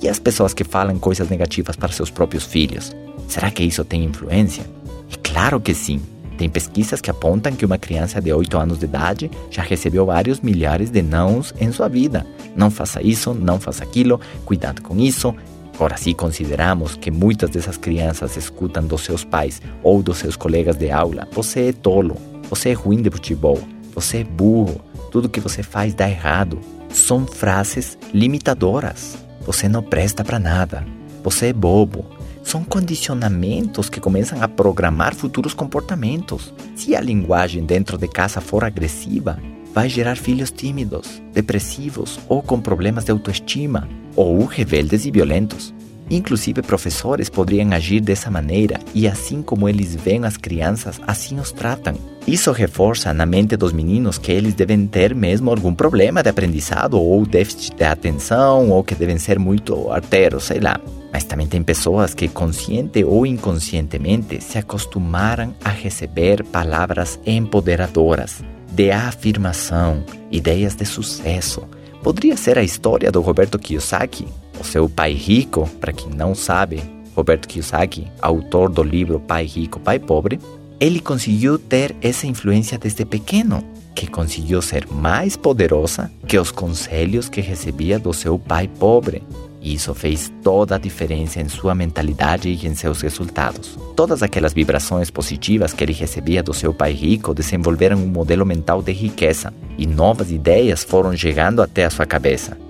E as pessoas que falam coisas negativas para seus próprios filhos? Será que isso tem influência? É claro que sim. Tem pesquisas que apontam que uma criança de 8 anos de idade já recebeu vários milhares de nãos em sua vida. Não faça isso, não faça aquilo, cuidado com isso. Ora, se consideramos que muitas dessas crianças escutam dos seus pais ou dos seus colegas de aula: você é tolo, você é ruim de futebol, você é burro, tudo que você faz dá errado. São frases limitadoras. Você não presta para nada. Você é bobo. São condicionamentos que começam a programar futuros comportamentos. Se a linguagem dentro de casa for agressiva, vai gerar filhos tímidos, depressivos ou com problemas de autoestima, ou rebeldes e violentos. Inclusive, professores poderiam agir dessa maneira e, assim como eles veem as crianças, assim os tratam. Isso reforça na mente dos meninos que eles devem ter mesmo algum problema de aprendizado ou déficit de atenção ou que devem ser muito arteiros, sei lá. Mas também tem pessoas que, consciente ou inconscientemente, se acostumaram a receber palavras empoderadoras, de afirmação, ideias de sucesso. Poderia ser a história do Roberto Kiyosaki, o seu pai rico, para quem não sabe, Roberto Kiyosaki, autor do livro Pai Rico, Pai Pobre, ele conseguiu ter essa influência desde pequeno, que conseguiu ser mais poderosa que os conselhos que recebia do seu pai pobre. E isso fez toda a diferença em sua mentalidade e em seus resultados. Todas aquelas vibrações positivas que ele recebia do seu pai rico desenvolveram um modelo mental de riqueza, e novas ideias foram chegando até a sua cabeça.